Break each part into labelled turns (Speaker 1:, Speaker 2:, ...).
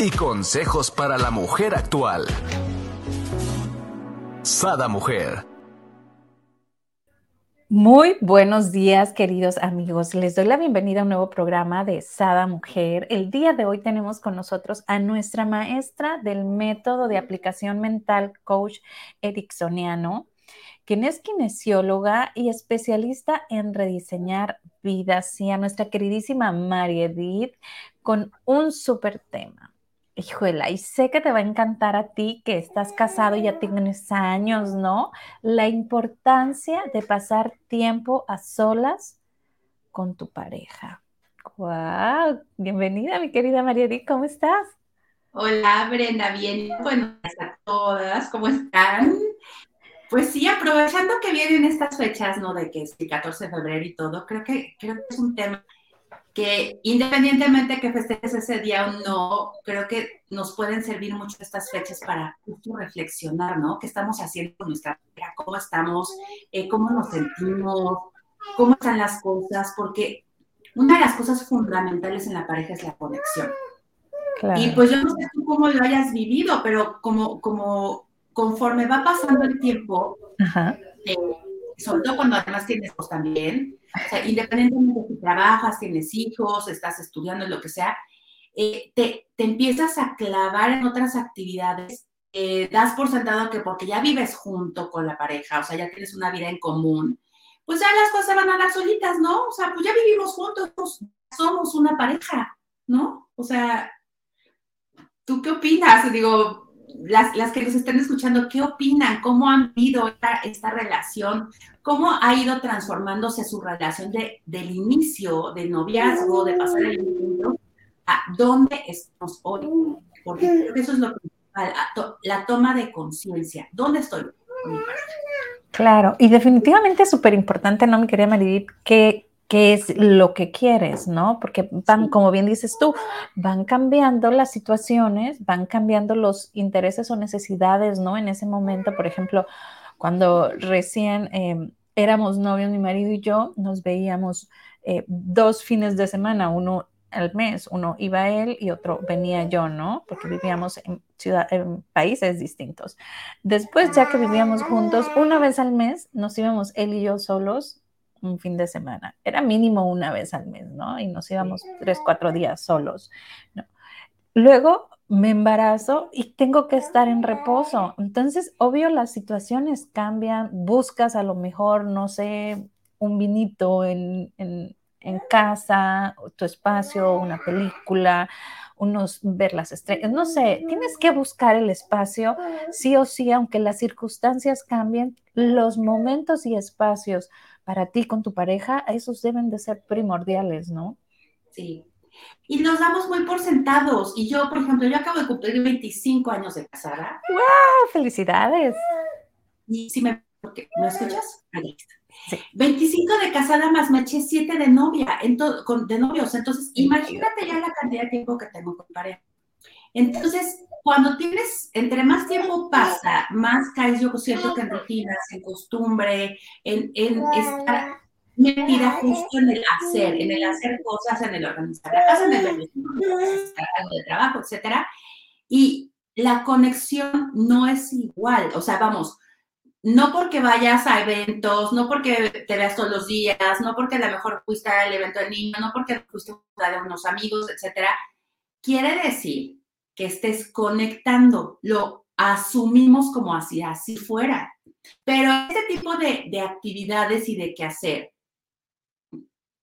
Speaker 1: y consejos para la mujer actual. Sada Mujer.
Speaker 2: Muy buenos días, queridos amigos. Les doy la bienvenida a un nuevo programa de Sada Mujer. El día de hoy tenemos con nosotros a nuestra maestra del método de aplicación mental, coach ericksoniano, quien es kinesióloga y especialista en rediseñar vidas, y a nuestra queridísima María Edith con un súper tema. Hijuela, y sé que te va a encantar a ti que estás casado y ya tienes años, ¿no? La importancia de pasar tiempo a solas con tu pareja. ¡Wow! Bienvenida, mi querida María Edith, ¿cómo estás?
Speaker 3: Hola, Brenda, bien. Buenas a todas, ¿cómo están? Pues sí, aprovechando que vienen estas fechas, ¿no? De que es el 14 de febrero y todo, creo que, creo que es un tema que independientemente que festejes ese día o no, creo que nos pueden servir mucho estas fechas para justo reflexionar, ¿no? ¿Qué estamos haciendo con nuestra vida? ¿Cómo estamos? Eh, ¿Cómo nos sentimos? ¿Cómo están las cosas? Porque una de las cosas fundamentales en la pareja es la conexión. Y pues yo no sé tú cómo lo hayas vivido, pero como, como conforme va pasando el tiempo, eh, sobre todo cuando además tienes hijos también, o sea, independientemente de si trabajas, tienes hijos, estás estudiando, lo que sea, eh, te, te, empiezas a clavar en otras actividades, eh, das por sentado que porque ya vives junto con la pareja, o sea, ya tienes una vida en común, pues ya las cosas van a dar solitas, ¿no? O sea, pues ya vivimos juntos, somos una pareja, ¿no? O sea, ¿tú qué opinas? Digo, las, las, que nos estén escuchando, ¿qué opinan? ¿Cómo han vivido esta, esta relación? ¿Cómo ha ido transformándose su relación de, del inicio, de noviazgo, de pasar el tiempo, a dónde estamos hoy? Porque eso es lo que la toma de conciencia. ¿Dónde estoy
Speaker 2: Claro, y definitivamente es súper importante, ¿no, mi querida Maridit, que qué es lo que quieres, ¿no? Porque van, como bien dices tú, van cambiando las situaciones, van cambiando los intereses o necesidades, ¿no? En ese momento, por ejemplo, cuando recién em, éramos novios, mi marido y yo, nos veíamos eh, dos fines de semana, uno al mes, uno iba él y otro venía yo, ¿no? Porque vivíamos en, ciudad, en países distintos. Después, ya que vivíamos juntos, una vez al mes nos íbamos él y yo solos un fin de semana. Era mínimo una vez al mes, ¿no? Y nos íbamos tres, cuatro días solos. ¿no? Luego me embarazo y tengo que estar en reposo. Entonces, obvio, las situaciones cambian. Buscas a lo mejor, no sé, un vinito en, en, en casa, tu espacio, una película, unos ver las estrellas, no sé, tienes que buscar el espacio sí o sí, aunque las circunstancias cambien, los momentos y espacios para ti con tu pareja, esos deben de ser primordiales, ¿no?
Speaker 3: Sí. Y nos damos muy por sentados. Y yo, por ejemplo, yo acabo de cumplir 25 años de casada.
Speaker 2: ¡Wow! ¡Felicidades!
Speaker 3: Y si me, ¿me escuchas? Ahí Sí. 25 de casada más me eché 7 de novia, con, de novios. Entonces, imagínate ya la cantidad de tiempo que tengo con pareja. Entonces, cuando tienes, entre más tiempo pasa, más caes, yo siento que en rutinas, en costumbre, en, en estar metida justo en el hacer, en el hacer cosas, en el organizar la casa, en el algo de trabajo, etcétera. Y la conexión no es igual. O sea, vamos, no porque vayas a eventos, no porque te veas todos los días, no porque a lo mejor fuiste al evento del niño, no porque fuiste a de unos amigos, etcétera, quiere decir que estés conectando. Lo asumimos como así, así fuera. Pero este tipo de, de actividades y de qué hacer,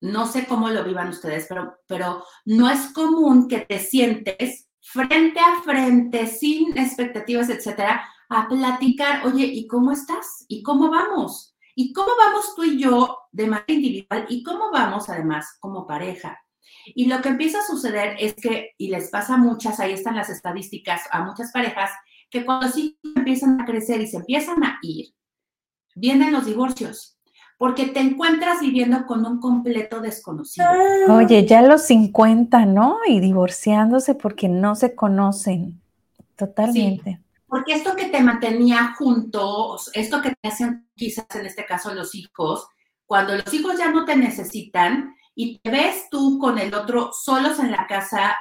Speaker 3: no sé cómo lo vivan ustedes, pero, pero no es común que te sientes frente a frente, sin expectativas, etcétera, a platicar, oye, ¿y cómo estás? ¿Y cómo vamos? ¿Y cómo vamos tú y yo de manera individual? ¿Y cómo vamos además como pareja? Y lo que empieza a suceder es que, y les pasa a muchas, ahí están las estadísticas, a muchas parejas, que cuando sí empiezan a crecer y se empiezan a ir, vienen los divorcios, porque te encuentras viviendo con un completo desconocido.
Speaker 2: Oye, ya los 50, ¿no? Y divorciándose porque no se conocen. Totalmente.
Speaker 3: Porque esto que te mantenía juntos, esto que te hacen quizás en este caso los hijos, cuando los hijos ya no te necesitan, y te ves tú con el otro solos en la casa,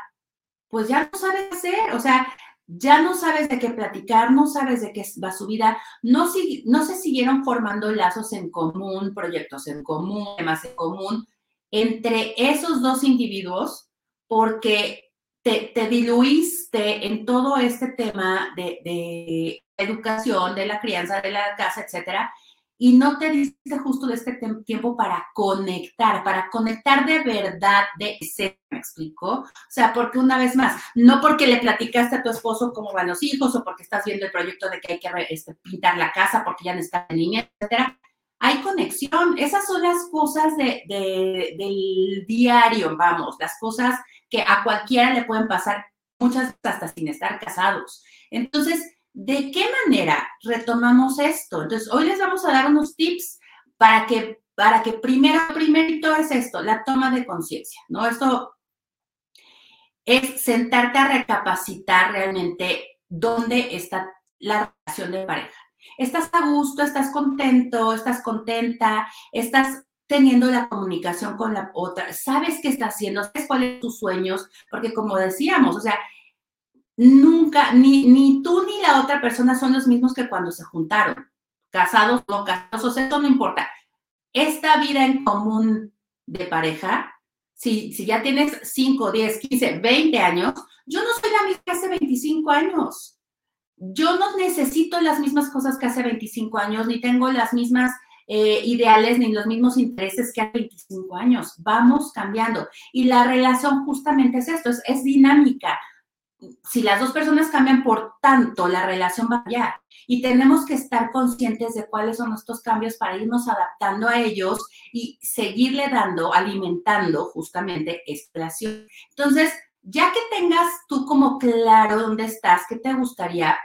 Speaker 3: pues ya no sabes qué hacer, o sea, ya no sabes de qué platicar, no sabes de qué va su vida, no, no se siguieron formando lazos en común, proyectos en común, temas en común entre esos dos individuos, porque te, diluiste en todo este tema de, de educación, de la crianza, de la casa, etcétera, y no te diste justo de este tiempo para conectar, para conectar de verdad, de ese, ¿me explico? O sea, porque una vez más, no porque le platicaste a tu esposo cómo van los hijos o porque estás viendo el proyecto de que hay que este, pintar la casa porque ya está en línea, etcétera. Hay conexión, esas son las cosas de, del diario, vamos, las cosas que a cualquiera le pueden pasar, muchas hasta sin estar casados. Entonces, ¿De qué manera retomamos esto? Entonces, hoy les vamos a dar unos tips para que, para que primero, primerito es esto, la toma de conciencia, ¿no? Esto es sentarte a recapacitar realmente dónde está la relación de pareja. ¿Estás a gusto? ¿Estás contento? ¿Estás contenta? ¿Estás teniendo la comunicación con la otra? ¿Sabes qué está haciendo? ¿Sabes cuáles son tus sueños? Porque como decíamos, o sea, nunca, ni, ni tú ni la otra persona son los mismos que cuando se juntaron, casados o no casados, o sea, eso no importa. Esta vida en común de pareja, si, si ya tienes 5, 10, 15, 20 años, yo no soy la misma que hace 25 años. Yo no necesito las mismas cosas que hace 25 años, ni tengo las mismas eh, ideales ni los mismos intereses que hace 25 años. Vamos cambiando. Y la relación justamente es esto, es, es dinámica si las dos personas cambian, por tanto, la relación va a cambiar. Y tenemos que estar conscientes de cuáles son estos cambios para irnos adaptando a ellos y seguirle dando, alimentando justamente esta relación. Entonces, ya que tengas tú como claro dónde estás, qué te gustaría,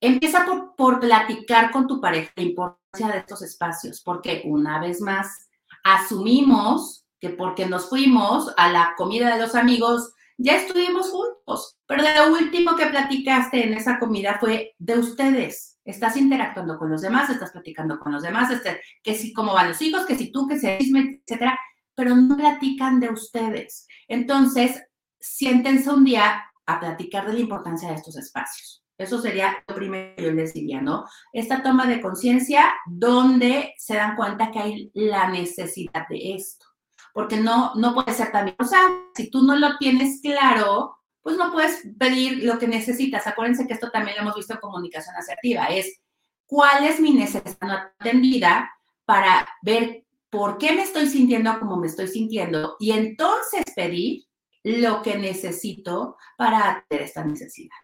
Speaker 3: empieza por, por platicar con tu pareja la de estos espacios, porque una vez más, asumimos que porque nos fuimos a la comida de los amigos, ya estuvimos juntos, pero lo último que platicaste en esa comida fue de ustedes. Estás interactuando con los demás, estás platicando con los demás, este, que si cómo van los hijos, que si tú, que se etcétera, pero no platican de ustedes. Entonces, siéntense un día a platicar de la importancia de estos espacios. Eso sería lo primero que yo les diría, ¿no? Esta toma de conciencia donde se dan cuenta que hay la necesidad de esto porque no, no puede ser también. O sea, si tú no lo tienes claro, pues no puedes pedir lo que necesitas. Acuérdense que esto también lo hemos visto en comunicación asertiva, es cuál es mi necesidad no atendida para ver por qué me estoy sintiendo como me estoy sintiendo y entonces pedir lo que necesito para atender esta necesidad.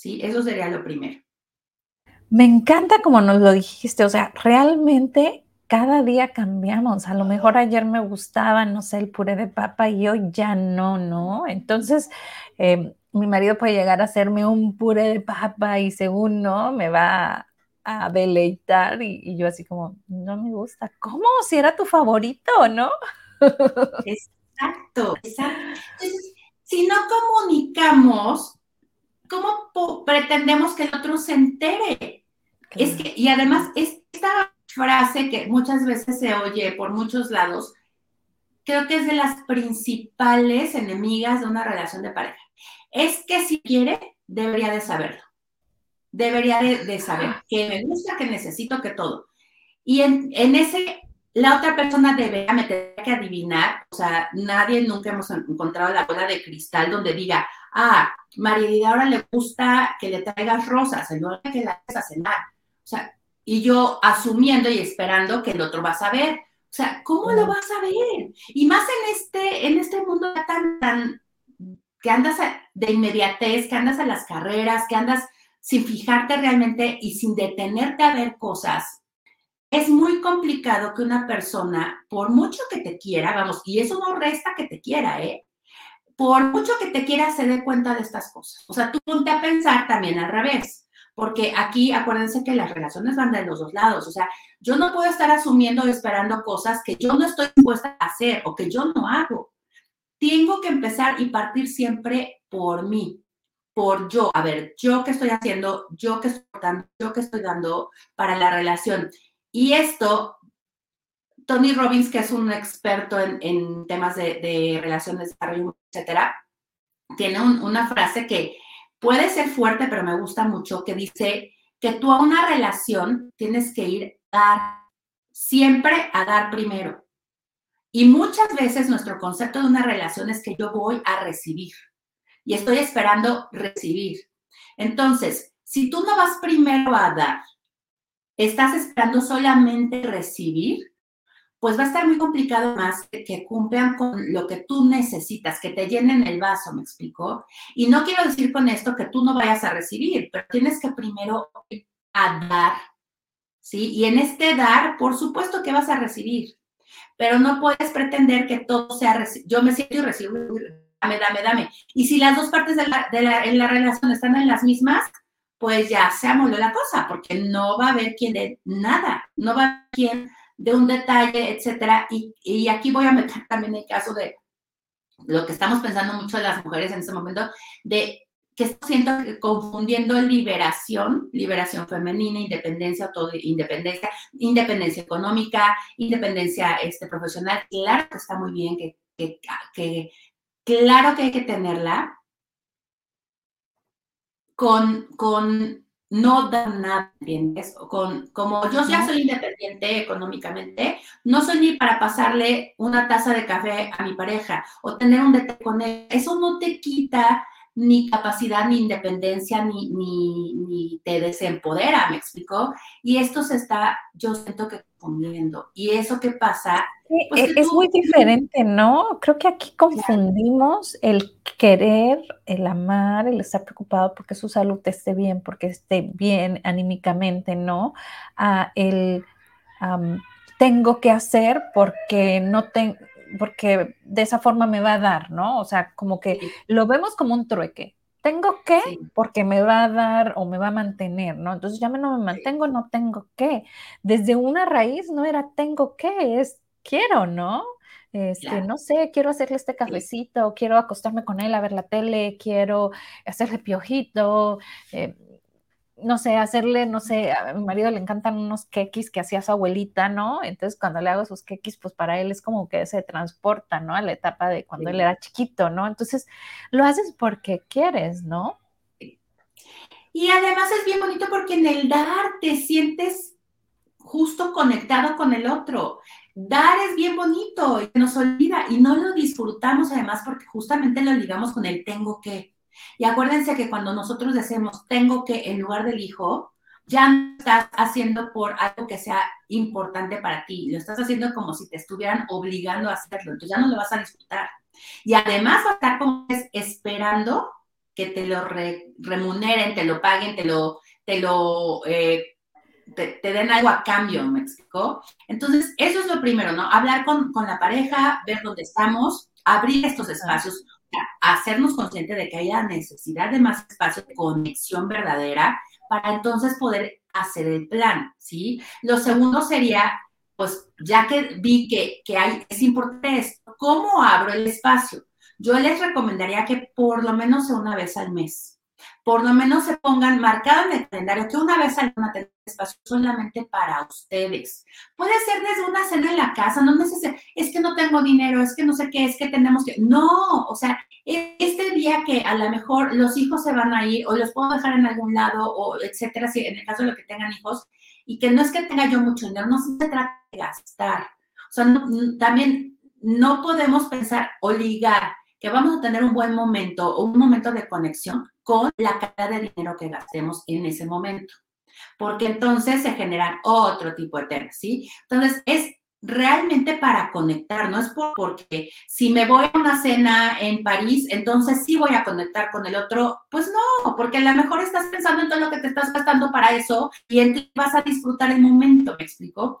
Speaker 3: ¿Sí? Eso sería lo primero.
Speaker 2: Me encanta como nos lo dijiste, o sea, realmente cada día cambiamos. A lo mejor ayer me gustaba, no sé, el puré de papa y hoy ya no, ¿no? Entonces, eh, mi marido puede llegar a hacerme un puré de papa y según no, me va a deleitar y, yo así como, no me gusta. ¿Cómo? Si era tu favorito, ¿no?
Speaker 3: Exacto, exacto. Entonces, si no comunicamos, ¿cómo pretendemos que el otro se entere? Es que, y además, esta frase que muchas veces se oye por muchos lados, creo que es de las principales enemigas de una relación de pareja. Es que si quiere, debería de saberlo. Debería de, saber que me gusta, que necesito, que todo. Y en, ese, la otra persona debería meter que adivinar, o sea, nadie nunca hemos encontrado la bola de cristal donde diga, ah, María ahora le gusta que le traigas rosas, en lugar de que la hagas a cenar. O sea, y yo asumiendo y esperando que el otro va a saber. O sea, ¿cómo lo vas a ver? Y más en este, en este mundo tan, tan, que andas de inmediatez, que andas a las carreras, que andas sin fijarte realmente y sin detenerte a ver cosas, es muy complicado que una persona, por mucho que te quiera, vamos, y eso no resta que te quiera, ¿eh? Por mucho que te quiera, se dé cuenta de estas cosas. O sea, tú ponte a pensar también al revés porque aquí acuérdense que las relaciones van de los dos lados, o sea, yo no puedo estar asumiendo y esperando cosas que yo no estoy dispuesta a hacer o que yo no hago. Tengo que empezar y partir siempre por mí, por yo. A ver, yo qué estoy haciendo, yo qué estoy dando, yo qué estoy dando para la relación. Y esto, Tony Robbins, que es un experto en, temas de, de relaciones, desarrollo, etcétera, tiene una frase que puede ser fuerte, pero me gusta mucho, que dice que tú a una relación tienes que ir a dar, siempre a dar primero. Y muchas veces nuestro concepto de una relación es que yo voy a recibir y estoy esperando recibir. Entonces, si tú no vas primero a dar, estás esperando solamente recibir, pues va a estar muy complicado más que, cumplan con lo que tú necesitas, que te llenen el vaso, ¿me explico? Y no quiero decir con esto que tú no vayas a recibir, pero tienes que primero a dar, ¿sí? Y en este dar, por supuesto que vas a recibir, pero no puedes pretender que todo sea, yo me siento y recibo, dame, dame, dame. Y si las dos partes de la, en la relación están en las mismas, pues ya se amoló la cosa, porque no va a haber quien de nada, no va a haber quien de un detalle, etcétera. Y, aquí voy a meter también el caso de lo que estamos pensando mucho de las mujeres en este momento, de que siento que confundiendo liberación, liberación femenina, independencia, todo, independencia, independencia económica, independencia este, profesional. Claro que está muy bien, que, que, que claro que hay que tenerla con, con no da nada, ¿entiendes? Con, como yo ya soy independiente económicamente, no soy ni para pasarle una taza de café a mi pareja o tener un detalle con él. Eso no te quita ni capacidad, ni independencia, ni, ni, ni te desempodera, ¿me explico? Y esto se está, yo siento que confundiendo. Y eso que pasa...
Speaker 2: Pues e, es, muy diferente, ¿no? Creo que aquí confundimos el querer, el amar, el estar preocupado porque su salud esté bien, porque esté bien anímicamente, ¿no? A el tengo que hacer porque no tengo porque de esa forma me va a dar, ¿no? O sea, como que lo vemos como un trueque. Tengo que porque me va a dar o me va a mantener, ¿no? Entonces ya me no me mantengo, no tengo que. Desde una raíz no era tengo que, es quiero, ¿no? Este, no sé, quiero hacerle este cafecito, quiero acostarme con él a ver la tele, quiero hacerle piojito, eh, no sé, hacerle, no sé, a mi marido le encantan unos quequis que hacía su abuelita, ¿no? Entonces cuando le hago esos quequis, pues para él es como que se transporta, ¿no? A la etapa de cuando él era chiquito, ¿no? Entonces lo haces porque quieres, ¿no?
Speaker 3: Y además es bien bonito porque en el dar te sientes justo conectado con el otro. Dar es bien bonito y nos olvida y no lo disfrutamos además porque justamente lo ligamos con el tengo que. Y acuérdense que cuando nosotros decimos tengo que en lugar del hijo, ya no estás haciendo por algo que sea importante para ti, lo estás haciendo como si te estuvieran obligando a hacerlo, entonces ya no lo vas a disfrutar. Y además va a estar como es esperando que te lo remuneren, te lo paguen, te lo, te lo, eh, te, den algo a cambio, ¿me explicó? Entonces, eso es lo primero, ¿no? Hablar con, con la pareja, ver dónde estamos, abrir estos espacios hacernos conscientes de que haya necesidad de más espacio de conexión verdadera para entonces poder hacer el plan, ¿sí? Lo segundo sería, pues ya que vi que, que hay, es importante ¿cómo abro el espacio? Yo les recomendaría que por lo menos una vez al mes, por lo menos se pongan marcado en el calendario que una vez al mes tener espacio solamente para ustedes. Puede ser desde una cena en la casa, no necesariamente, es que no tengo dinero, es que no sé qué, es que tenemos que, no, o sea, este día que a lo mejor los hijos se van a ir o los puedo dejar en algún lado o etcétera, si en el caso de lo que tengan hijos, y que no es que tenga yo mucho dinero, no se trata de gastar. O sea, también no podemos pensar o que vamos a tener un buen momento o un momento de conexión con la cantidad de dinero que gastemos en ese momento. Porque entonces se generan otro tipo de temas, ¿sí? Entonces es realmente para conectar, no es porque si me voy a una cena en París, entonces sí voy a conectar con el otro, pues no, porque a lo mejor estás pensando en todo lo que te estás gastando para eso y vas a disfrutar el momento, ¿me explico?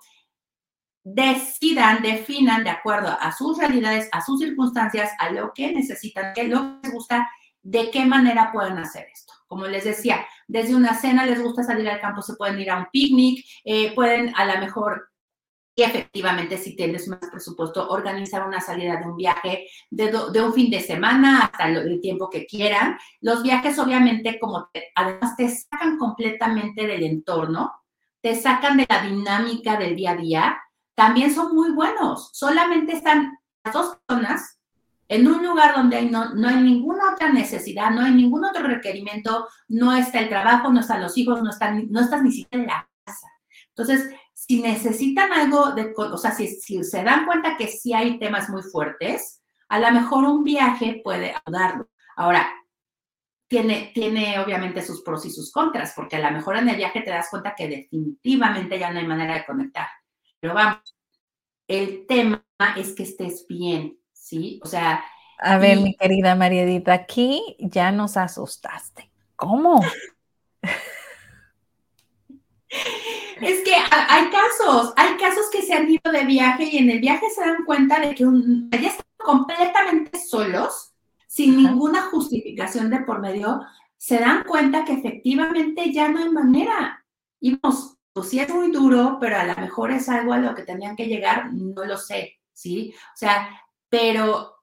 Speaker 3: Decidan, definan de acuerdo a sus realidades, a sus circunstancias, a lo que necesitan, qué lo que les gusta, de qué manera pueden hacer esto. Como les decía, desde una cena les gusta salir al campo, se pueden ir a un picnic, eh, pueden a lo mejor y efectivamente, si tienes más presupuesto, organizar una salida de un viaje de, un fin de semana hasta el, tiempo que quieran. Los viajes, obviamente, como además te sacan completamente del entorno, te sacan de la dinámica del día a día, también son muy buenos. Solamente están las dos personas en un lugar donde no, no hay ninguna otra necesidad, no hay ningún otro requerimiento, no está el trabajo, no están los hijos, no, estás ni siquiera en la casa. Entonces, si necesitan algo de, o sea, si, si se dan cuenta que sí hay temas muy fuertes, a lo mejor un viaje puede ayudarlo. Ahora, tiene, tiene obviamente sus pros y sus contras, porque a lo mejor en el viaje te das cuenta que definitivamente ya no hay manera de conectar. Pero vamos, el tema es que estés bien, ¿sí? O sea...
Speaker 2: A ver, mi querida Mariedita, aquí ya nos asustaste. ¿Cómo?
Speaker 3: Es que hay casos, hay casos que se han ido de viaje y en el viaje se dan cuenta de que ya están completamente solos, sin ninguna justificación de por medio, se dan cuenta que efectivamente ya no hay manera. Y vamos, pues sí es muy duro, pero a lo mejor es algo a lo que tenían que llegar, no lo sé, ¿sí? O sea, pero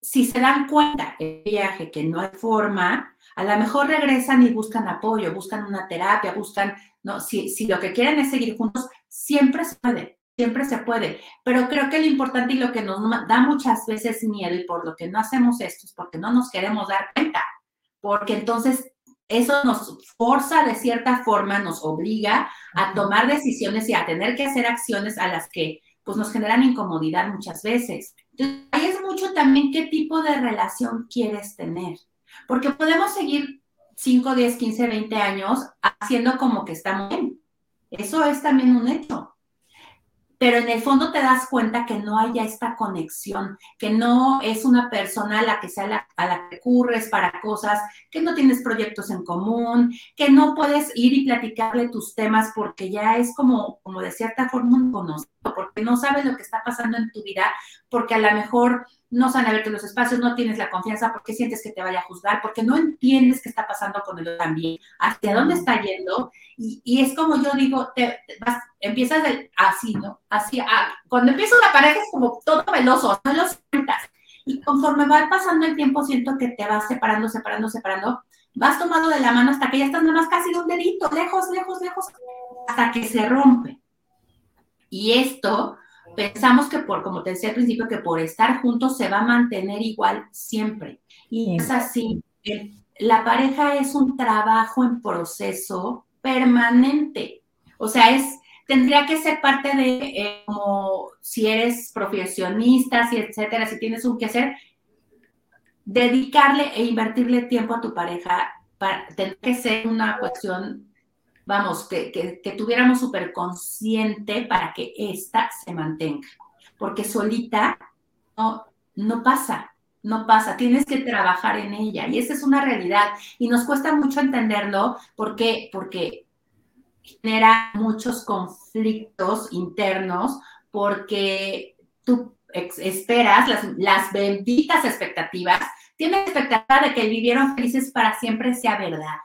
Speaker 3: si se dan cuenta el viaje que no hay forma, a lo mejor regresan y buscan apoyo, buscan una terapia, buscan ¿no? Si, si lo que quieren es seguir juntos, siempre se puede, siempre se puede. Pero creo que lo importante y lo que nos da muchas veces miedo y por lo que no hacemos esto es porque no nos queremos dar cuenta, porque entonces eso nos forza de cierta forma, nos obliga a tomar decisiones y a tener que hacer acciones a las que pues nos generan incomodidad muchas veces. Entonces, ahí es mucho también qué tipo de relación quieres tener, porque podemos seguir 5, 10, 15, 20 años haciendo como que estamos bien. Eso es también un hecho pero en el fondo te das cuenta que no haya esta conexión, que no es una persona a la que sea a la que recurres para cosas, que no tienes proyectos en común, que no puedes ir y platicarle tus temas porque ya es como, como de cierta forma un conocido, porque no sabes lo que está pasando en tu vida, porque a lo mejor no saben abierto los espacios, no tienes la confianza, porque sientes que te vaya a juzgar, porque no entiendes qué está pasando con él también, hacia dónde está yendo, y, es como yo digo, te, vas, empiezas así, ¿no? Así, ah, cuando empieza una pareja es como todo veloso, no lo sientas, y conforme va pasando el tiempo siento que te vas separando, separando, separando, vas tomando de la mano hasta que ya estás nada más casi de un dedito, lejos, lejos, lejos, hasta que se rompe. Y esto pensamos que por, como te decía al principio, que por estar juntos se va a mantener igual siempre. Y es así. la pareja es un trabajo en proceso permanente. O sea, es, tendría que ser parte de, eh, como si eres profesionista, si etcétera, si tienes un que hacer, dedicarle e invertirle tiempo a tu pareja para tener que ser una cuestión vamos, que, que, tuviéramos súper consciente para que ésta se mantenga, porque solita no, no pasa, no pasa, tienes que trabajar en ella. Y esa es una realidad. Y nos cuesta mucho entenderlo porque, porque genera muchos conflictos internos porque tú esperas las, benditas expectativas, tienes expectativa de que vivieron felices para siempre sea verdad,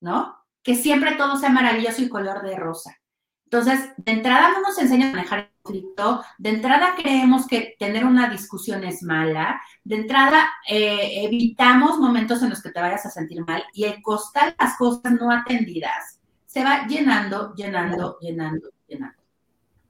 Speaker 3: ¿no? Que siempre todo sea maravilloso y color de rosa. Entonces, de entrada no nos enseñan a manejar el conflicto, de entrada creemos que tener una discusión es mala, de entrada eh, evitamos momentos en los que te vayas a sentir mal y el costar las cosas no atendidas se va llenando, llenando, llenando, llenando.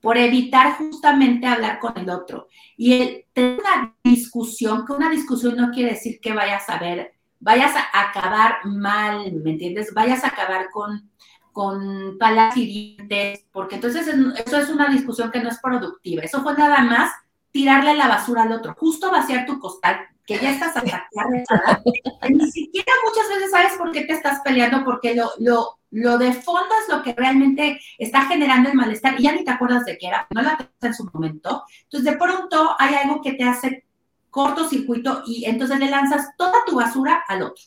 Speaker 3: Por evitar justamente hablar con el otro. Y el tener una discusión, que una discusión no quiere decir que vayas a ver vayas a acabar mal, ¿me entiendes? Vayas a acabar con, con palas hirientes, porque entonces eso es una discusión que no es productiva. Eso fue nada más tirarle la basura al otro, justo vaciar tu costal, que ya estás a Ni siquiera muchas veces sabes por qué te estás peleando, porque lo, lo, lo de fondo es lo que realmente está generando el malestar y ya ni te acuerdas de qué era, no la en su momento. Entonces, de pronto hay algo que te hace cortocircuito y entonces le lanzas toda tu basura al otro.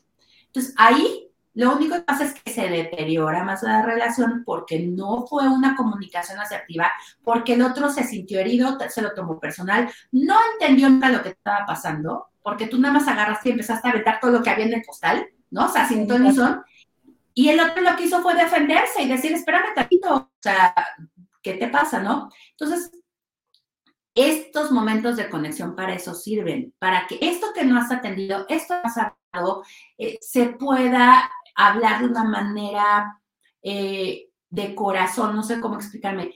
Speaker 3: Entonces ahí lo único que pasa es que se deteriora más la relación porque no fue una comunicación asertiva, porque el otro se sintió herido, se lo tomó personal, no entendió nada lo que estaba pasando, porque tú nada más agarraste y empezaste a aventar todo lo que había en el postal, ¿no? O sea, sin ton son. Y el otro lo que hizo fue defenderse y decir, espérame tantito, o sea, ¿qué te pasa, no? Entonces, estos momentos de conexión para eso sirven, para que esto que no has atendido, esto que has hablado, eh, se pueda hablar de una manera eh, de corazón, no sé cómo explicarme,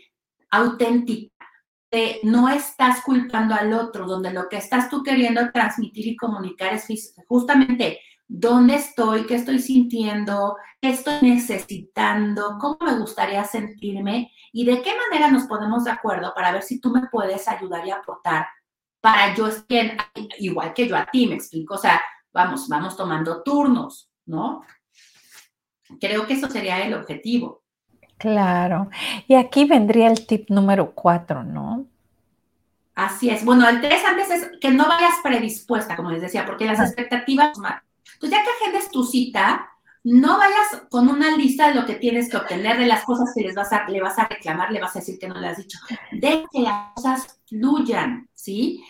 Speaker 3: auténtica, donde no estás culpando al otro, donde lo que estás tú queriendo transmitir y comunicar es justamente dónde estoy, qué estoy sintiendo, qué estoy necesitando, cómo me gustaría sentirme y de qué manera nos ponemos de acuerdo para ver si tú me puedes ayudar y aportar para yo estar igual que yo a ti, me explico, o sea, vamos, vamos tomando turnos, ¿no? Creo que eso sería el objetivo.
Speaker 2: Claro. Y aquí vendría el tip número cuatro, ¿no?
Speaker 3: Así es. Bueno, el tres antes es que no vayas predispuesta, como les decía, porque las expectativas. Entonces, ya que agendes tu cita, no vayas con una lista de lo que tienes que obtener, de las cosas que les vas a, le vas a reclamar, le vas a decir que no le has dicho. De que las cosas fluyan, ¿sí?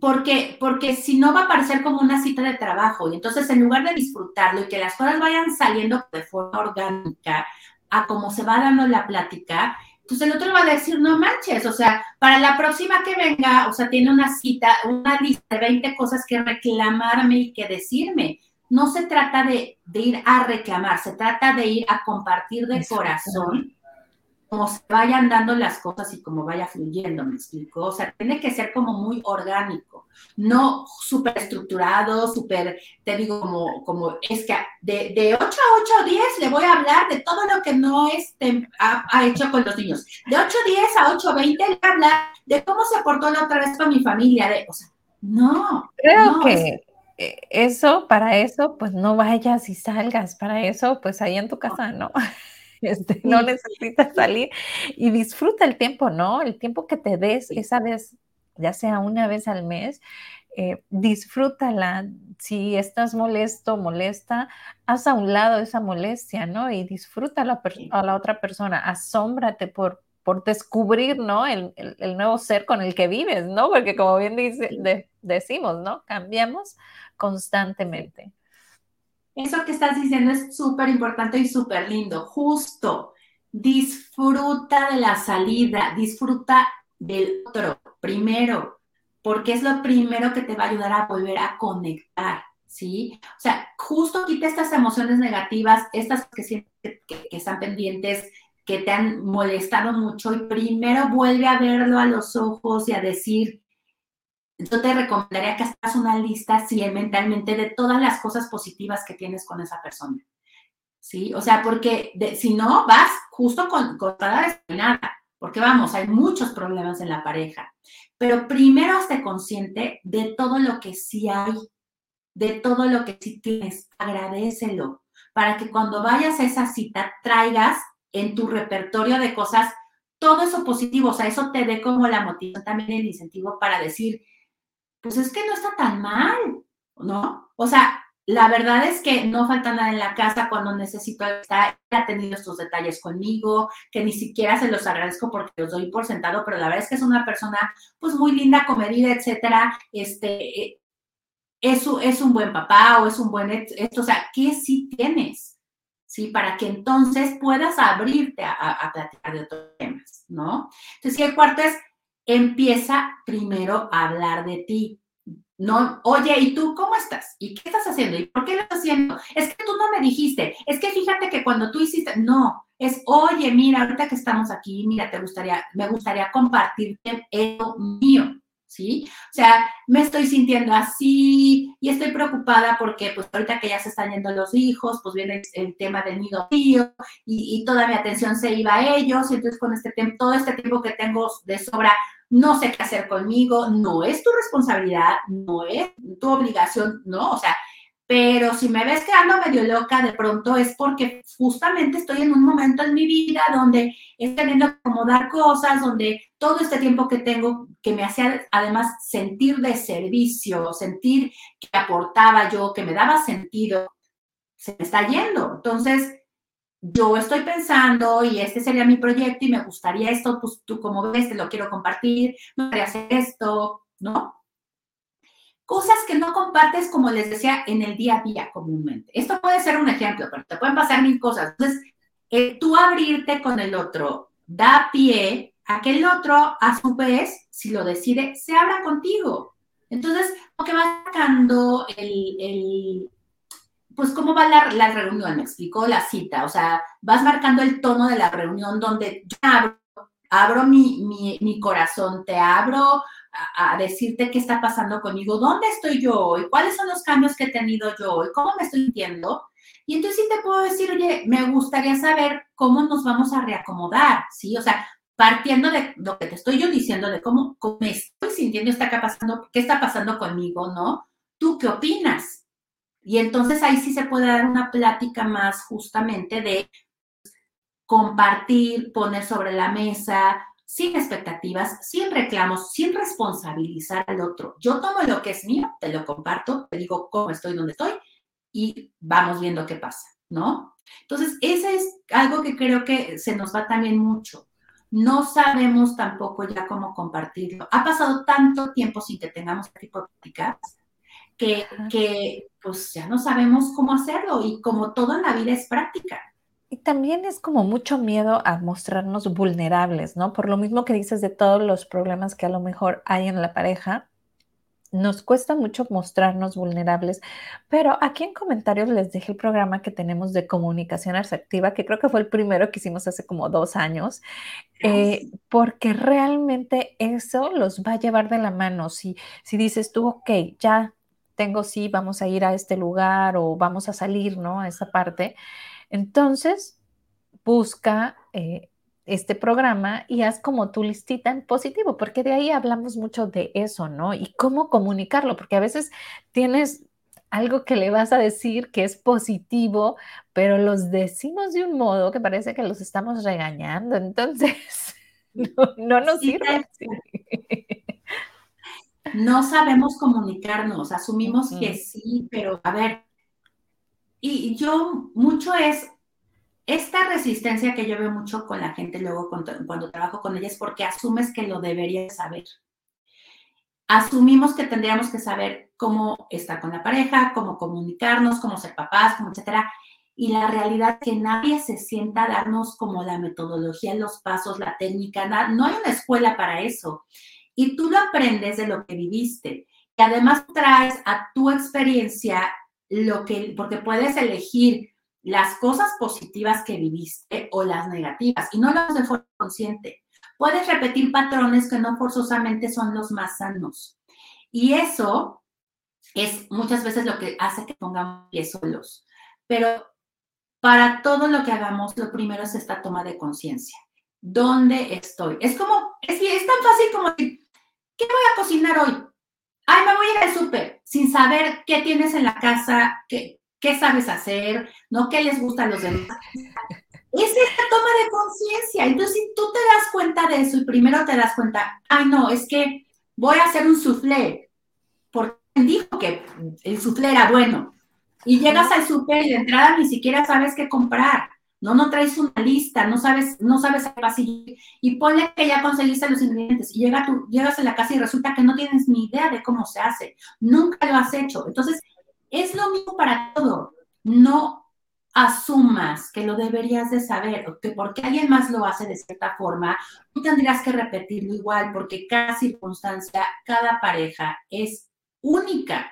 Speaker 3: Porque, porque si no va a parecer como una cita de trabajo y entonces en lugar de disfrutarlo y que las cosas vayan saliendo de forma orgánica, a cómo se va dando la plática, pues el otro va a decir, no manches, o sea, para la próxima que venga, o sea, tiene una cita, una lista de 20 cosas que reclamarme y que decirme. No se trata de, de ir a reclamar, se trata de ir a compartir de corazón como se vayan dando las cosas y como vaya fluyendo, ¿me explico? O sea, tiene que ser como muy orgánico, no súper estructurado, súper, te digo, como, como es que de, de 8 a 8 10 le voy a hablar de todo lo que no este, ha, hecho con los niños. De 8 10 a 8 20 le voy a hablar de cómo se portó la otra vez con mi familia, de, o sea, no.
Speaker 2: Creo que... E, eso, para eso, pues no vayas y salgas, para eso, pues ahí en tu casa, ¿no? Este, no necesitas salir y disfruta el tiempo, ¿no? El tiempo que te des esa vez, ya sea una vez al mes, eh, disfrútala. Si estás molesto, molesta, haz a un lado esa molestia, ¿no? Y disfruta a la, a la otra persona, asómbrate por, por descubrir, ¿no? El, nuevo ser con el que vives, ¿no? Porque como bien dice, decimos, ¿no? Cambiamos constantemente.
Speaker 3: Eso que estás diciendo es súper importante y súper lindo. Justo, disfruta de la salida, disfruta del otro primero, porque es lo primero que te va a ayudar a volver a conectar, ¿sí? O sea, justo quita estas emociones negativas, estas que, que, que están pendientes, que te han molestado mucho y primero vuelve a verlo a los ojos y a decir, yo te recomendaría que hagas una lista así mentalmente de todas las cosas positivas que tienes con esa persona. ¿Sí? O sea, porque si no, vas justo con, con nada, porque vamos, hay muchos problemas en la pareja. Pero primero hazte consciente de todo lo que sí hay, de todo lo que sí tienes, agradecelo, para que cuando vayas a esa cita traigas en tu repertorio de cosas todo eso positivo, o sea, eso te dé como la motivación, también el incentivo para decir, pues es que no está tan mal, ¿no? O sea, la verdad es que no falta nada en la casa cuando necesito estar, ha tenido estos detalles conmigo, que ni siquiera se los agradezco porque los doy por sentado, pero la verdad es que es una persona pues muy linda, comedida, etcétera, este, es, es un buen papá o es un buen, esto, o sea, ¿qué sí tienes? ¿Sí? Para que entonces puedas abrirte a, platicar de otros temas, ¿no? Entonces, y el cuarto es empieza primero a hablar de ti. No, oye, ¿y tú cómo estás? ¿Y qué estás haciendo? ¿Y por qué lo estás haciendo? Es que tú no me dijiste, es que fíjate que cuando tú hiciste, no, es, oye, mira, ahorita que estamos aquí, mira, te gustaría, me gustaría compartirte eso mío. ¿sí? O sea, me estoy sintiendo así y estoy preocupada porque pues ahorita que ya se están yendo los hijos, pues viene el, tema del nido tío y, toda mi atención se iba a ellos, y entonces con este todo este tiempo que tengo de sobra, no sé qué hacer conmigo, no es tu responsabilidad, no es tu obligación, ¿no? O sea, pero si me ves quedando medio loca de pronto es porque justamente estoy en un momento en mi vida donde estoy teniendo que acomodar cosas, donde todo este tiempo que tengo, que me hacía además sentir de servicio, sentir que aportaba yo, que me daba sentido, se me está yendo. Entonces, yo estoy pensando y este sería mi proyecto y me gustaría esto, pues tú como ves, te lo quiero compartir, me gustaría hacer esto, ¿no? Cosas que no compartes, como les decía, en el día a día comúnmente. Esto puede ser un ejemplo, pero te pueden pasar mil cosas. Entonces, tú abrirte con el otro da pie a que el otro, a su vez, si lo decide, se abra contigo. Entonces, lo que va sacando el, pues cómo va la, la, reunión, me explicó la cita, o sea, vas marcando el tono de la reunión donde yo abro abro mi, mi, corazón, te abro a, decirte qué está pasando conmigo, dónde estoy yo hoy, cuáles son los cambios que he tenido yo hoy, cómo me estoy sintiendo. Y entonces sí te puedo decir, oye, me gustaría saber cómo nos vamos a reacomodar, ¿sí? O sea, partiendo de lo que te estoy yo diciendo, de cómo, cómo me estoy sintiendo, está pasando, qué está pasando conmigo, ¿no? ¿Tú qué opinas? Y entonces ahí sí se puede dar una plática más justamente de compartir, poner sobre la mesa, sin expectativas, sin reclamos, sin responsabilizar al otro. Yo tomo lo que es mío, te lo comparto, te digo cómo estoy, dónde estoy y vamos viendo qué pasa, ¿no? Entonces, ese es algo que creo que se nos va también mucho. No sabemos tampoco ya cómo compartirlo. Ha pasado tanto tiempo sin que tengamos este tipo de prácticas que, que pues ya no sabemos cómo hacerlo y como todo en la vida es práctica.
Speaker 2: Y también es como mucho miedo a mostrarnos vulnerables, ¿no? Por lo mismo que dices de todos los problemas que a lo mejor hay en la pareja, nos cuesta mucho mostrarnos vulnerables, pero aquí en comentarios les dejé el programa que tenemos de comunicación asertiva, que creo que fue el primero que hicimos hace como dos años, eh, porque realmente eso los va a llevar de la mano. Si, si dices tú, ok, ya tengo sí, vamos a ir a este lugar o vamos a salir, ¿no? A esa parte. Entonces, busca eh, este programa y haz como tu listita en positivo, porque de ahí hablamos mucho de eso, ¿no? Y cómo comunicarlo, porque a veces tienes algo que le vas a decir que es positivo, pero los decimos de un modo que parece que los estamos regañando, entonces no, nos sirve.
Speaker 3: No sabemos comunicarnos, asumimos que sí, pero a ver, y yo mucho es esta resistencia que yo veo mucho con la gente luego cuando, trabajo con ella es porque asumes que lo deberías saber. Asumimos que tendríamos que saber cómo estar con la pareja, cómo comunicarnos, cómo ser papás, cómo etcétera. Y la realidad es que nadie se sienta a darnos como la metodología, los pasos, la técnica, no hay una escuela para eso. Y tú lo aprendes de lo que viviste. Y además traes a tu experiencia lo que, porque puedes elegir las cosas positivas que viviste o las negativas y no las de forma consciente. Puedes repetir patrones que no forzosamente son los más sanos. Y eso es muchas veces lo que hace que pongamos pies solos. Pero para todo lo que hagamos, lo primero es esta toma de conciencia. ¿Dónde estoy? Es como, es, es tan fácil como ¿qué voy a cocinar hoy? Ay, me voy a ir al súper sin saber qué tienes en la casa, qué, qué sabes hacer, ¿no? ¿Qué les gusta a los demás? Es esta toma de conciencia. Entonces, si tú te das cuenta de eso y primero te das cuenta, ay, no, es que voy a hacer un soufflé, porque dijo que el soufflé era bueno. Y llegas al súper y de entrada ni siquiera sabes qué comprar. No, no traes una lista, no sabes, no sabes pasillo. Y ponle que ya conseguiste los ingredientes y llega tú, llegas a la casa y resulta que no tienes ni idea de cómo se hace. Nunca lo has hecho. Entonces, es lo mismo para todo. No asumas que lo deberías de saber que porque alguien más lo hace de cierta forma, tú tendrías que repetirlo igual porque cada circunstancia, cada pareja es única.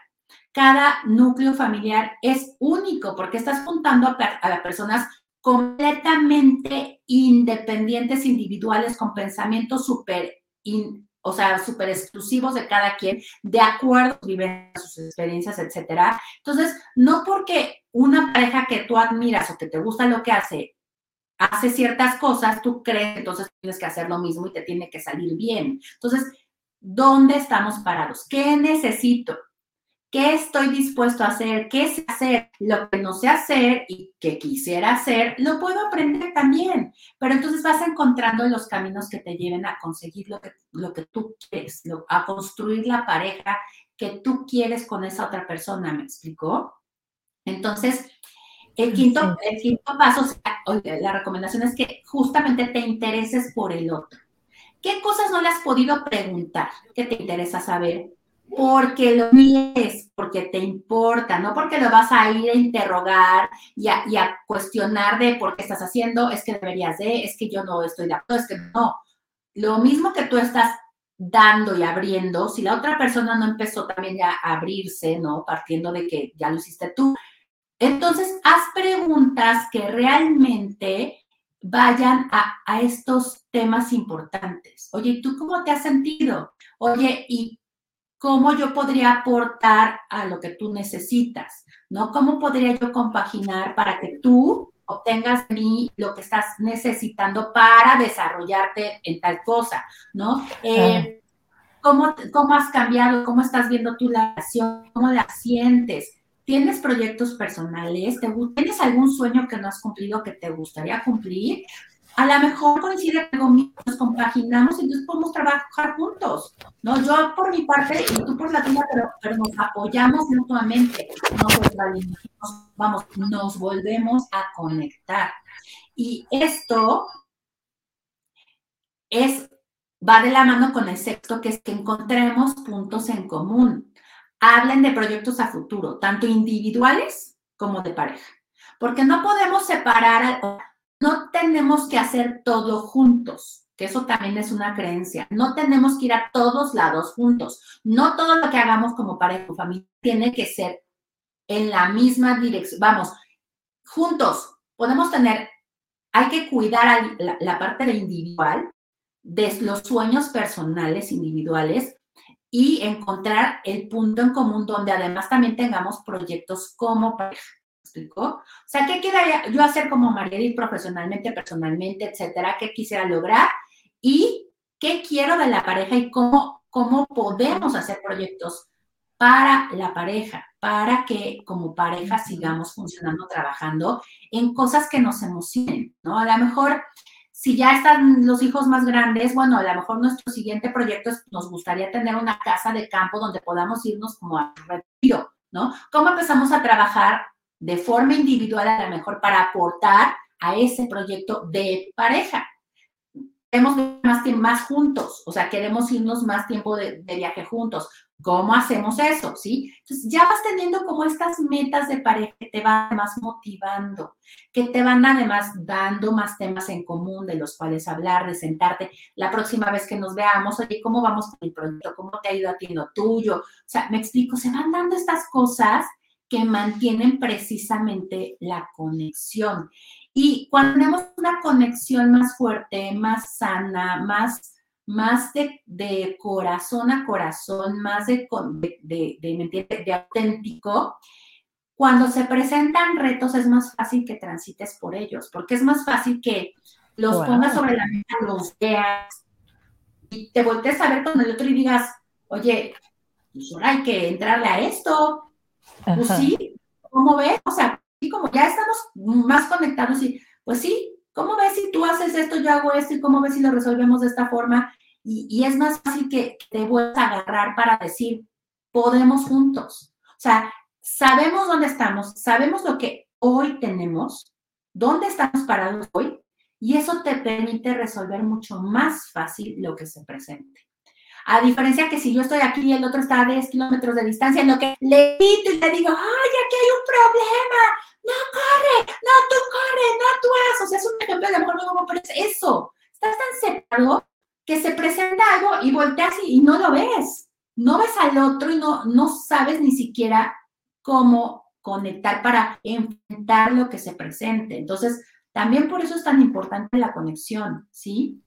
Speaker 3: Cada núcleo familiar es único porque estás juntando a, a personas completamente independientes, individuales, con pensamientos súper o sea, súper exclusivos de cada quien, de acuerdo a sus experiencias, etcétera. Entonces, no porque una pareja que tú admiras o que te gusta lo que hace, hace ciertas cosas, tú crees, entonces tienes que hacer lo mismo y te tiene que salir bien. Entonces, ¿dónde estamos parados? ¿Qué necesito? ¿Qué estoy dispuesto a hacer? ¿Qué sé hacer? Lo que no sé hacer y que quisiera hacer, lo puedo aprender también. Pero entonces vas encontrando los caminos que te lleven a conseguir lo que, lo que tú quieres, a construir la pareja que tú quieres con esa otra persona, ¿me explicó? Entonces, el quinto, el quinto paso, la recomendación es que justamente te intereses por el otro. ¿Qué cosas no le has podido preguntar? ¿Qué te interesa saber? Porque lo quieres, porque te importa, no porque lo vas a ir a interrogar y a, cuestionar de por qué estás haciendo, es que deberías de, es que yo no estoy de acuerdo, es que no. Lo mismo que tú estás dando y abriendo, si la otra persona no empezó también ya a abrirse, ¿no? Partiendo de que ya lo hiciste tú. Entonces, haz preguntas que realmente vayan a, a, estos temas importantes. Oye, ¿tú cómo te has sentido? Oye, ¿y cómo yo podría aportar a lo que tú necesitas? ¿No? ¿Cómo podría yo compaginar para que tú obtengas de mí lo que estás necesitando para desarrollarte en tal cosa? ¿No? Eh, ¿cómo, ¿Cómo has cambiado? ¿Cómo estás viendo tu relación? ¿Cómo la sientes? ¿Tienes proyectos personales? ¿Tienes algún sueño que no has cumplido que te gustaría cumplir? A lo mejor coincide conmigo, nos compaginamos y entonces podemos trabajar juntos, ¿no? Yo por mi parte y tú por la tuya, pero, nos apoyamos mutuamente, nos, vamos, nos volvemos a conectar. Y esto es, va de la mano con el sexto, que es que encontremos puntos en común hablen de proyectos a futuro, tanto individuales como de pareja, porque no podemos separar, no tenemos que hacer todo juntos, que eso también es una creencia, no tenemos que ir a todos lados juntos, no todo lo que hagamos como pareja o familia tiene que ser en la misma dirección, vamos, juntos, podemos tener, hay que cuidar la, la parte de individual, de los sueños personales individuales, y encontrar el punto en común donde además también tengamos proyectos como pareja. Explicó? O sea, ¿qué quedaría yo hacer como Marguerite profesionalmente, personalmente, etcétera? ¿Qué quisiera lograr? Y qué quiero de la pareja y cómo, cómo podemos hacer proyectos para la pareja, para que como pareja sigamos funcionando, trabajando en cosas que nos emocionen, ¿no? A lo mejor si ya están los hijos más grandes, bueno, a lo mejor nuestro siguiente proyecto es, nos gustaría tener una casa de campo donde podamos irnos como a retiro, ¿no? ¿Cómo empezamos a trabajar de forma individual a lo mejor para aportar a ese proyecto de pareja? Queremos más tiempo más juntos, o sea, queremos irnos más tiempo de, viaje juntos. ¿Cómo hacemos eso? ¿Sí? Ya vas teniendo como estas metas de pareja que te van más motivando, que te van además dando más temas en común de los cuales hablar, de sentarte la próxima vez que nos veamos, oye, ¿cómo vamos con el proyecto? ¿Cómo te ha ido a ti lo tuyo? O sea, me explico, se van dando estas cosas que mantienen precisamente la conexión. Y cuando tenemos una conexión más fuerte, más sana, más más de, corazón a corazón, más de, de, de, auténtico, cuando se presentan retos es más fácil que transites por ellos, porque es más fácil que los pongas sobre la mesa, los veas y te voltees a ver con el otro y digas, oye, pues ahora hay que entrarle a esto. Pues sí, ¿cómo ves? O sea, y como ya estamos más conectados y pues sí, ¿cómo ves si tú haces esto, yo hago esto y cómo ves si lo resolvemos de esta forma? Y, es más fácil que te vuelvas a agarrar para decir, podemos juntos. O sea, sabemos dónde estamos, sabemos lo que hoy tenemos, dónde estamos parados hoy, y eso te permite resolver mucho más fácil lo que se presente. A diferencia que si yo estoy aquí y el otro está a 10 kilómetros de distancia, en lo que le grito y le digo, ay, aquí hay un problema, no corre, no tú corre, no tú haz. O sea, es un ejemplo de amor, no, pero es eso. Estás tan separado que se presenta algo y volteas y, no lo ves. No ves al otro y no, no sabes ni siquiera cómo conectar para enfrentar lo que se presente. Entonces, también por eso es tan importante la conexión, ¿sí?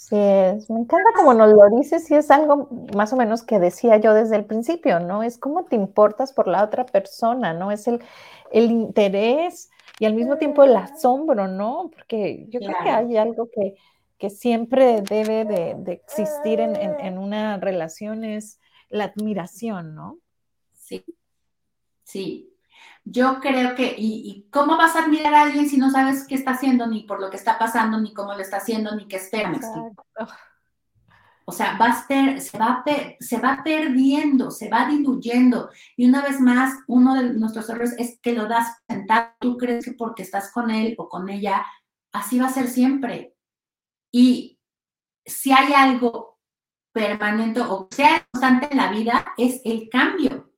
Speaker 2: Sí, me encanta como nos lo dices y es algo más o menos que decía yo desde el principio, ¿no? Es cómo te importas por la otra persona, ¿no? Es el, el interés y al mismo tiempo el asombro, ¿no? Porque yo creo que hay algo que, que siempre debe de, existir en, una relación es la admiración, ¿no?
Speaker 3: Sí, sí. Yo creo que, y, cómo vas a admirar a alguien si no sabes qué está haciendo, ni por lo que está pasando, ni cómo lo está haciendo, ni qué espera? O sea, va a se, va, se va perdiendo, se va diluyendo. Y una vez más, uno de nuestros errores es que lo das sentado. Tú crees que porque estás con él o con ella, así va a ser siempre. Y si hay algo permanente o sea constante en la vida, es el cambio.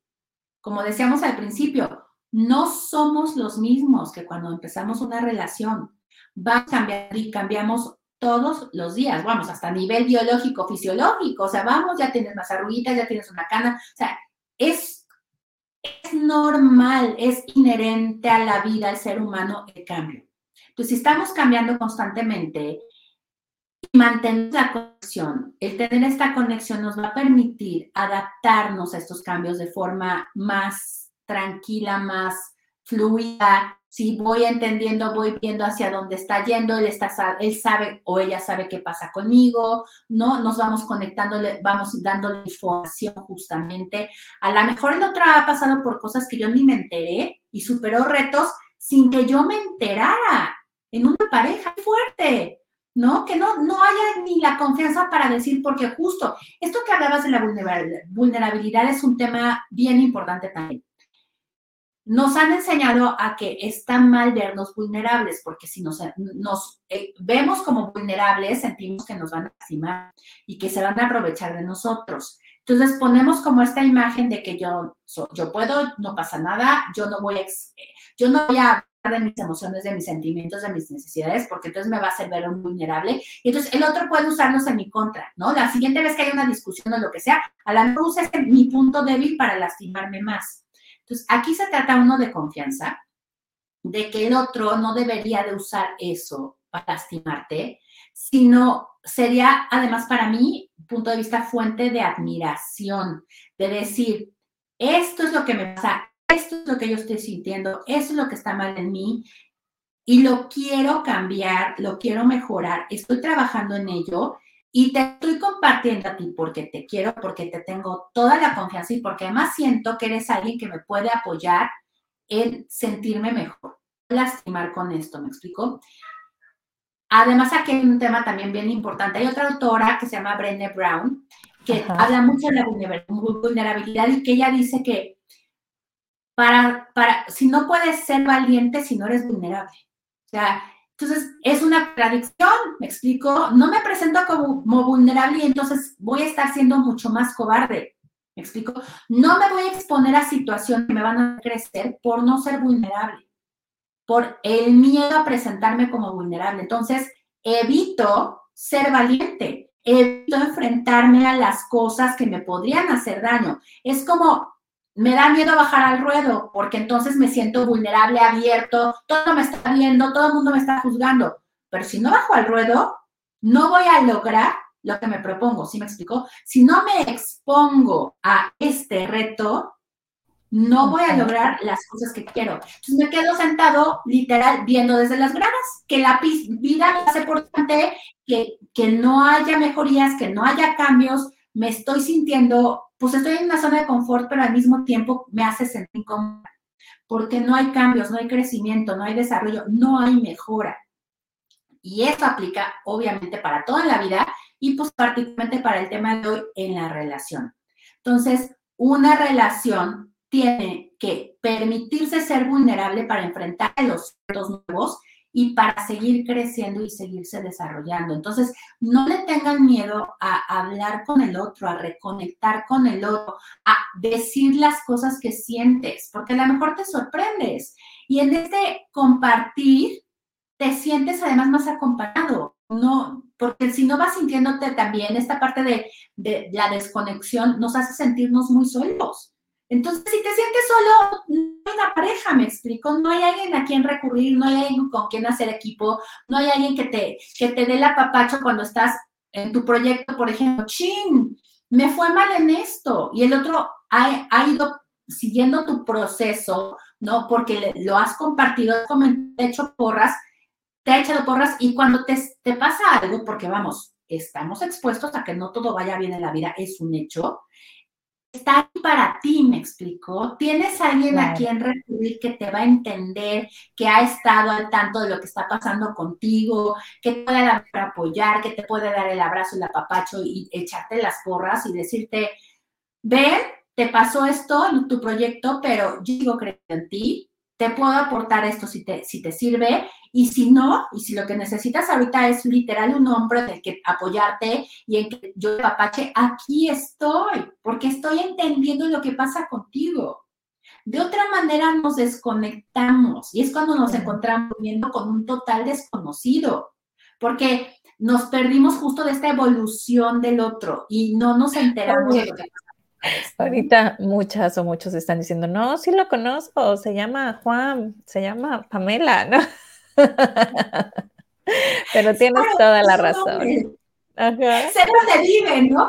Speaker 3: Como decíamos al principio, no somos los mismos que cuando empezamos una relación. Va a cambiar y cambiamos todos los días, vamos, hasta a nivel biológico, fisiológico, o sea, vamos, ya tienes más arruguitas, ya tienes una cana, o sea, es, es normal, es inherente a la vida, al ser humano, el cambio. Entonces, si estamos cambiando constantemente, mantener la conexión, el tener esta conexión nos va a permitir adaptarnos a estos cambios de forma más tranquila, más fluida. Si voy entendiendo, voy viendo hacia dónde está yendo, él, está, él sabe o ella sabe qué pasa conmigo, ¿no? Nos vamos conectando, vamos dándole información justamente. A lo mejor el otro ha pasado por cosas que yo ni me enteré y superó retos sin que yo me enterara en una pareja fuerte. ¿no? Que no, no haya ni la confianza para decir, porque justo esto que hablabas de la vulnerabilidad es un tema bien importante también. Nos han enseñado a que está mal vernos vulnerables, porque si nos, eh, vemos como vulnerables, sentimos que nos van a lastimar y que se van a aprovechar de nosotros. Entonces ponemos como esta imagen de que yo, yo puedo, no pasa nada, yo no voy a, yo no voy a de mis emociones, de mis sentimientos, de mis necesidades, porque entonces me va a hacer ver un vulnerable. Y entonces el otro puede usarlos en mi contra, ¿no? La siguiente vez que haya una discusión o lo que sea, a la usa este, mi punto débil para lastimarme más. Entonces, aquí se trata uno de confianza, de que el otro no debería de usar eso para lastimarte, sino sería además para mí, punto de vista, fuente de admiración, de decir, esto es lo que me pasa, esto es lo que yo estoy sintiendo, eso es lo que está mal en mí y lo quiero cambiar, lo quiero mejorar, estoy trabajando en ello y te estoy compartiendo a ti porque te quiero, porque te tengo toda la confianza y porque además siento que eres alguien que me puede apoyar en sentirme mejor, lastimar con esto, ¿me explico? Además, aquí hay un tema también bien importante. Hay otra autora que se llama Brené Brown, que habla mucho de la vulnerabilidad y que ella dice que para, para, si no puedes ser valiente si no eres vulnerable. O sea, entonces es una contradicción, me explico, no me presento como, vulnerable y entonces voy a estar siendo mucho más cobarde. ¿Me explico? No me voy a exponer a situaciones que me van a crecer por no ser vulnerable, por el miedo a presentarme como vulnerable. Entonces, evito ser valiente, evito enfrentarme a las cosas que me podrían hacer daño. Es como me da miedo bajar al ruedo porque entonces me siento vulnerable, abierto, todo me está viendo, todo el mundo me está juzgando. Pero si no bajo al ruedo, no voy a lograr lo que me propongo, ¿sí me explico? Si no me expongo a este reto, no voy a lograr las cosas que quiero. Entonces me quedo sentado, literal, viendo desde las gradas, que la vida me hace importante, que, que no haya mejorías, que no haya cambios, me estoy sintiendo pues estoy en una zona de confort, pero al mismo tiempo me hace sentir cómoda, porque no hay cambios, no hay crecimiento, no hay desarrollo, no hay mejora. Y eso aplica obviamente para toda la vida y pues particularmente para el tema de hoy en la relación. Entonces, una relación tiene que permitirse ser vulnerable para enfrentar a los retos nuevos y para seguir creciendo y seguirse desarrollando. Entonces, no le tengan miedo a hablar con el otro, a reconectar con el otro, a decir las cosas que sientes, porque a lo mejor te sorprendes. Y en este compartir, te sientes además más acompañado, ¿no? Porque si no vas sintiéndote también, esta parte de, de la desconexión nos hace sentirnos muy solos. Entonces, si te sientes solo, me explico, no hay alguien a quien recurrir, no hay alguien con quien hacer equipo, no hay alguien que te, que te dé la papacho cuando estás en tu proyecto, por ejemplo, chin, me fue mal en esto, y el otro ha, ha ido siguiendo tu proceso, ¿no? Porque lo has compartido, has hecho porras, te ha echado porras, y cuando te, te pasa algo, porque vamos, estamos expuestos a que no todo vaya bien en la vida, es un hecho, está ahí para ti, me explicó. Tienes alguien a quien recurrir que te va a entender, que ha estado al tanto de lo que está pasando contigo, que te puede dar para apoyar, que te puede dar el abrazo, el apapacho y echarte las porras y decirte, ven, te pasó esto en tu proyecto, pero yo digo creyendo en ti, te puedo aportar esto si te, si te sirve y si no, y si lo que necesitas ahorita es literal un hombre del que apoyarte y en que yo papache, aquí estoy, porque estoy entendiendo lo que pasa contigo. De otra manera nos desconectamos y es cuando nos encontramos viendo con un total desconocido, porque nos perdimos justo de esta evolución del otro y no nos enteramos de lo que pasa.
Speaker 2: Ahorita muchas o muchos están diciendo, no, sí lo conozco, se llama Juan, se llama Pamela, ¿no? Pero tienes toda la razón.
Speaker 3: Ajá. Sé dónde vive, ¿no?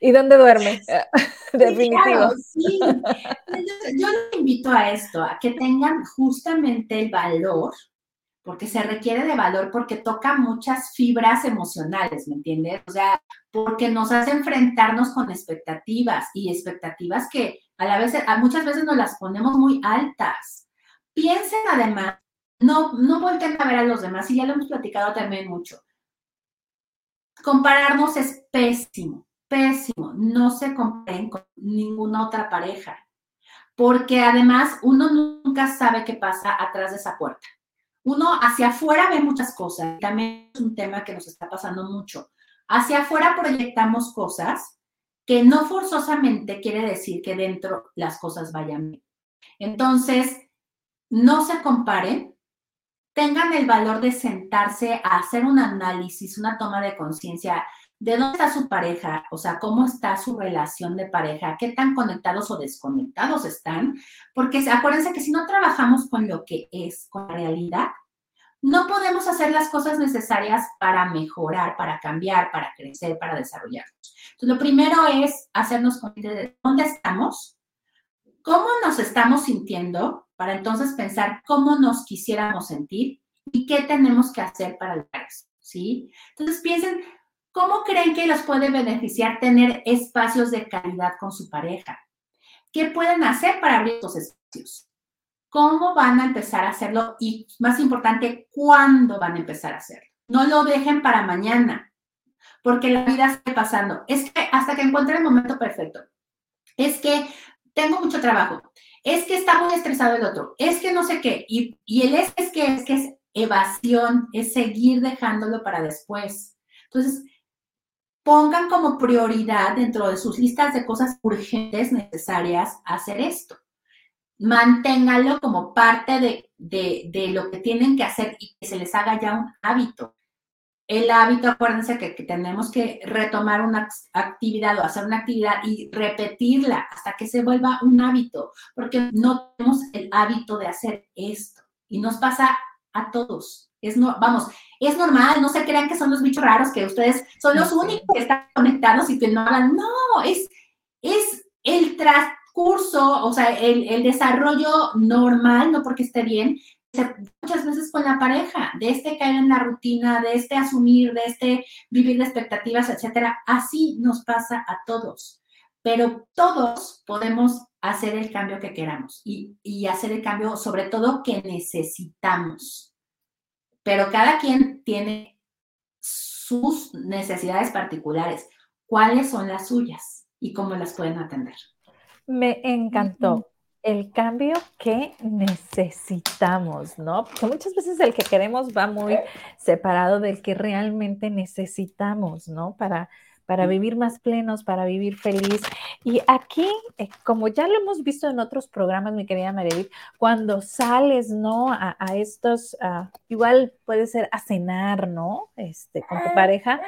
Speaker 2: ¿Y dónde duerme? Definitivo.
Speaker 3: Sí, yo les invito a esto, a que tengan justamente el valor, porque se requiere de valor, porque toca muchas fibras emocionales, ¿me entiendes? O sea, porque nos hace enfrentarnos con expectativas y expectativas que a la vez, a muchas veces nos las ponemos muy altas. Piensen además, no, no vuelven a ver a los demás, y ya lo hemos platicado también mucho. Compararnos es pésimo pésimo. No se comparen con ninguna otra pareja, porque además uno nunca sabe qué pasa atrás de esa puerta. Uno hacia afuera ve muchas cosas, también es un tema que nos está pasando mucho. Hacia afuera proyectamos cosas que no forzosamente quiere decir que dentro las cosas vayan bien. Entonces, no se comparen, tengan el valor de sentarse a hacer un análisis, una toma de conciencia de dónde está su pareja, o sea, cómo está su relación de pareja, qué tan conectados o desconectados están, porque acuérdense que si no trabajamos con lo que es, con la realidad, no podemos hacer las cosas necesarias para mejorar, para cambiar, para crecer, para desarrollarnos. Entonces, lo primero es hacernos conscientes de dónde estamos, cómo nos estamos sintiendo, para entonces pensar cómo nos quisiéramos sentir y qué tenemos que hacer para lograr eso, ¿sí? Entonces, piensen, ¿Cómo creen que los puede beneficiar tener espacios de calidad con su pareja? ¿Qué pueden hacer para abrir estos espacios? ¿Cómo van a empezar a hacerlo? Y más importante, ¿cuándo van a empezar a hacerlo? No lo dejen para mañana, porque la vida sigue pasando. Es que hasta que encuentre el momento perfecto. Es que tengo mucho trabajo. Es que está muy estresado el otro. Es que no sé qué. Y, el es, que es que es evasión, es seguir dejándolo para después. Entonces, pongan como prioridad dentro de sus listas de cosas urgentes necesarias hacer esto. Manténganlo como parte de, lo que tienen que hacer y que se les haga ya un hábito. El hábito, acuérdense que, que tenemos que retomar una actividad o hacer una actividad y repetirla hasta que se vuelva un hábito, porque no tenemos el hábito de hacer esto. Y nos pasa a todos. Es no, vamos, es normal, no se crean que son los bichos raros, que ustedes son los únicos que están conectados y que no hablan. No, es, es el transcurso, o sea, el, desarrollo normal, no porque esté bien, muchas veces con la pareja, de este caer en la rutina, de este asumir, de este vivir de expectativas, etcétera. Así nos pasa a todos. Pero todos podemos hacer el cambio que queramos y, y hacer el cambio, sobre todo, que necesitamos pero cada quien tiene sus necesidades particulares. ¿Cuáles son las suyas y cómo las pueden atender?
Speaker 2: Me encantó el cambio que necesitamos, ¿no? Porque muchas veces el que queremos va muy separado del que realmente necesitamos, ¿no? Para para vivir más plenos, para vivir feliz. Y aquí, eh, como ya lo hemos visto en otros programas, mi querida María, cuando sales, ¿no? A, estos, igual puede ser a cenar, ¿no? Este, con tu pareja,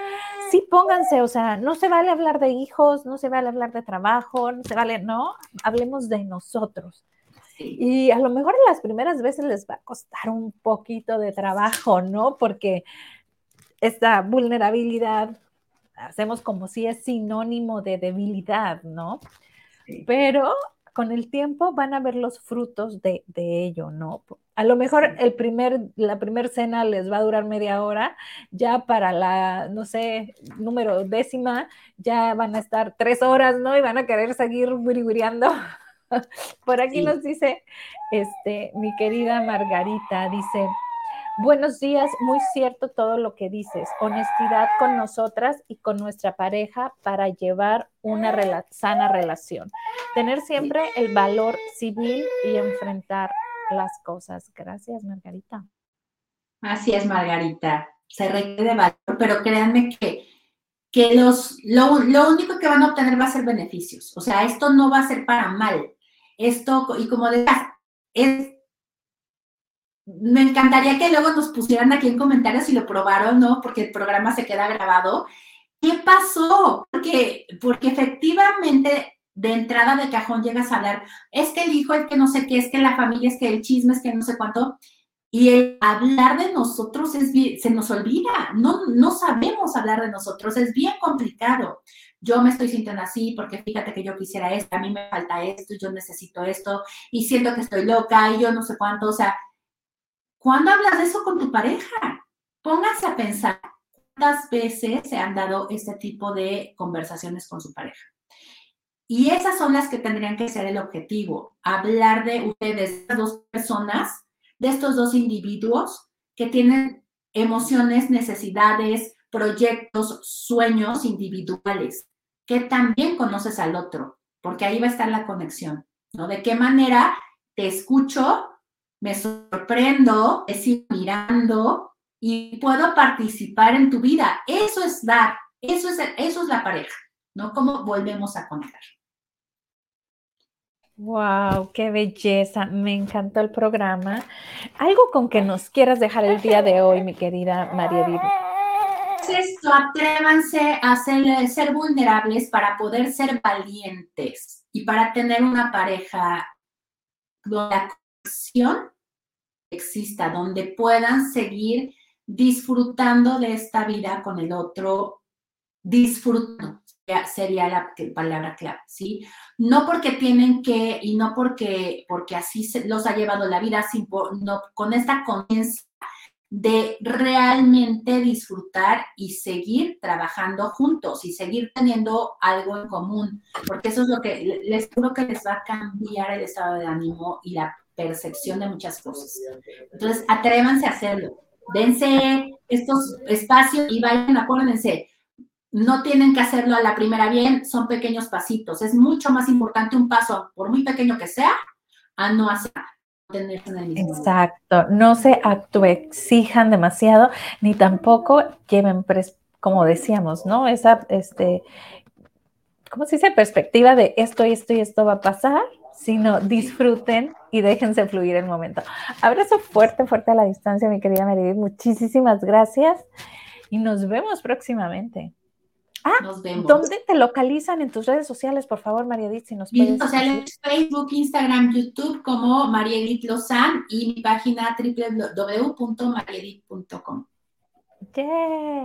Speaker 2: sí pónganse, o sea, no se vale hablar de hijos, no se vale hablar de trabajo, no se vale, no, hablemos de nosotros. Y a lo mejor las primeras veces les va a costar un poquito de trabajo, ¿no? Porque esta vulnerabilidad hacemos como si es sinónimo de debilidad, ¿no? Pero con el tiempo van a ver los frutos de, ello, ¿no? A lo mejor el primer, la primera cena les va a durar media hora, ya para la, no sé, número décima, ya van a estar tres horas, ¿no? Y van a querer seguir wiriwiriando. Por aquí nos dice, este, mi querida Margarita, dice, Buenos días, muy cierto todo lo que dices. Honestidad con nosotras y con nuestra pareja para llevar una sana relación. Tener siempre el valor civil y enfrentar las cosas. Gracias, Margarita.
Speaker 3: Así es, Margarita. Se requiere de valor, pero créanme que, que los, lo, lo único que van a obtener va a ser beneficios. O sea, esto no va a ser para mal. Esto, y como decías, es me encantaría que luego nos pusieran aquí en comentarios si lo probaron, ¿no? Porque el programa se queda grabado. ¿Qué pasó? Porque, porque efectivamente de entrada de cajón llegas a hablar, es que el hijo es que no sé qué, es que la familia es que el chisme es que no sé cuánto. Y el hablar de nosotros es se nos olvida, no, no sabemos hablar de nosotros, es bien complicado. Yo me estoy sintiendo así porque fíjate que yo quisiera esto, a mí me falta esto, yo necesito esto y siento que estoy loca y yo no sé cuánto. O sea, ¿cuándo hablas de eso con tu pareja? Pónganse a pensar cuántas veces se han dado este tipo de conversaciones con su pareja. Y esas son las que tendrían que ser el objetivo, hablar de ustedes, de dos personas, de estos dos individuos que tienen emociones, necesidades, proyectos, sueños individuales, que también conoces al otro, porque ahí va a estar la conexión, ¿no? De qué manera te escucho, me sorprendo, te sigo mirando y puedo participar en tu vida. Eso es dar, eso es, eso es la pareja, ¿no? ¿Cómo volvemos a conectar?
Speaker 2: Wow, qué belleza. Me encantó el programa. Algo con que nos quieras dejar el día de hoy, mi querida María Edith.
Speaker 3: Esto, atrévanse a ser, ser vulnerables para poder ser valientes y para tener una pareja donde la conexión exista, donde puedan seguir disfrutando de esta vida con el otro, disfrutando sería la palabra clave, ¿sí? No porque tienen que y no porque, porque así se, los ha llevado la vida, sin, no, con esta conciencia de realmente disfrutar y seguir trabajando juntos y seguir teniendo algo en común, porque eso es lo que les juro que les va a cambiar el estado de ánimo y la percepción de muchas cosas. Entonces, atrévanse a hacerlo. Dense estos espacios y vayan, acuérdense, no tienen que hacerlo a la primera bien, son pequeños pasitos. Es mucho más importante un paso, por muy pequeño que sea, a no hacer
Speaker 2: Exacto, no se exijan demasiado, ni tampoco lleven, como decíamos, ¿no? Esa, este, ¿cómo se dice? Perspectiva de esto y esto y esto va a pasar, sino disfruten y déjense fluir el momento. Abrazo fuerte, fuerte a la distancia, mi querida Meredith. Muchísimas gracias y nos vemos próximamente. Ah, nos vemos. ¿Dónde te localizan en tus redes sociales, por favor, María Edith, si nos
Speaker 3: puedes sociales, Facebook, Instagram, YouTube como María Edith Lozán y mi página www.mariedith.com. Yeah.